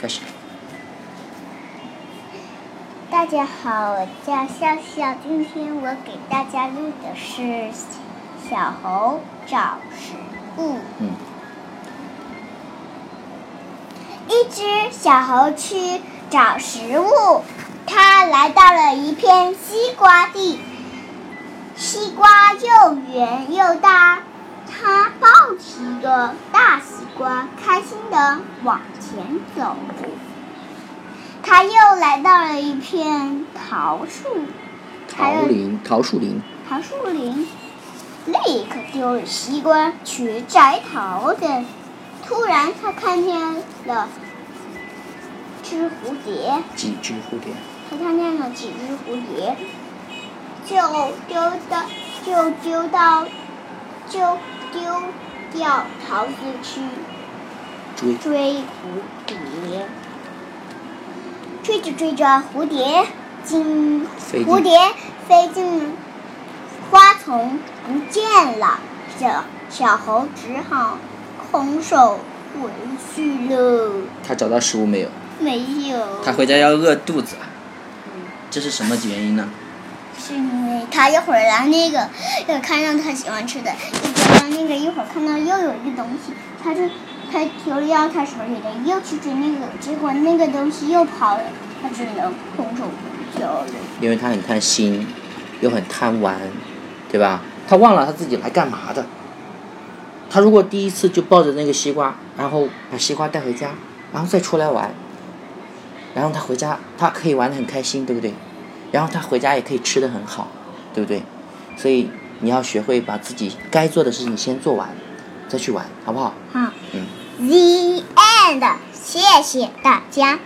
开始。大家好，我叫笑笑，今天我给大家录的是小猴找食物。嗯。一只小猴去找食物，它来到了一片西瓜地。西瓜又圆又大，它抱起一个大西瓜，开心的往前走。他又来到了一片桃树，桃林，桃树林。桃树林，立刻丢了西瓜去摘桃子。突然，他看见了只蝴蝶。几只蝴蝶？他看见了几只蝴蝶，就丢到，就丢到，就丢掉桃子去追追蝴蝶。追着追着，蝴蝶进蝴蝶飞进花丛不见了，小小猴只好空手回去了。他找到食物没有？没有。他回家要饿肚子，这是什么原因呢？是因为他一会儿来那个，又看到他喜欢吃的，一会儿那个，一会儿看到又有一个东西，他就。他丢掉他手里的，又去追那个，结果那个东西又跑了，他只能空手回家了。因为他很贪心，又很贪玩，对吧？他忘了他自己来干嘛的。他如果第一次就抱着那个西瓜，然后把西瓜带回家，然后再出来玩，然后他回家，他可以玩的很开心，对不对？然后他回家也可以吃的很好，对不对？所以你要学会把自己该做的事情先做完，再去玩，好不好？好。嗯。The end，谢谢大家。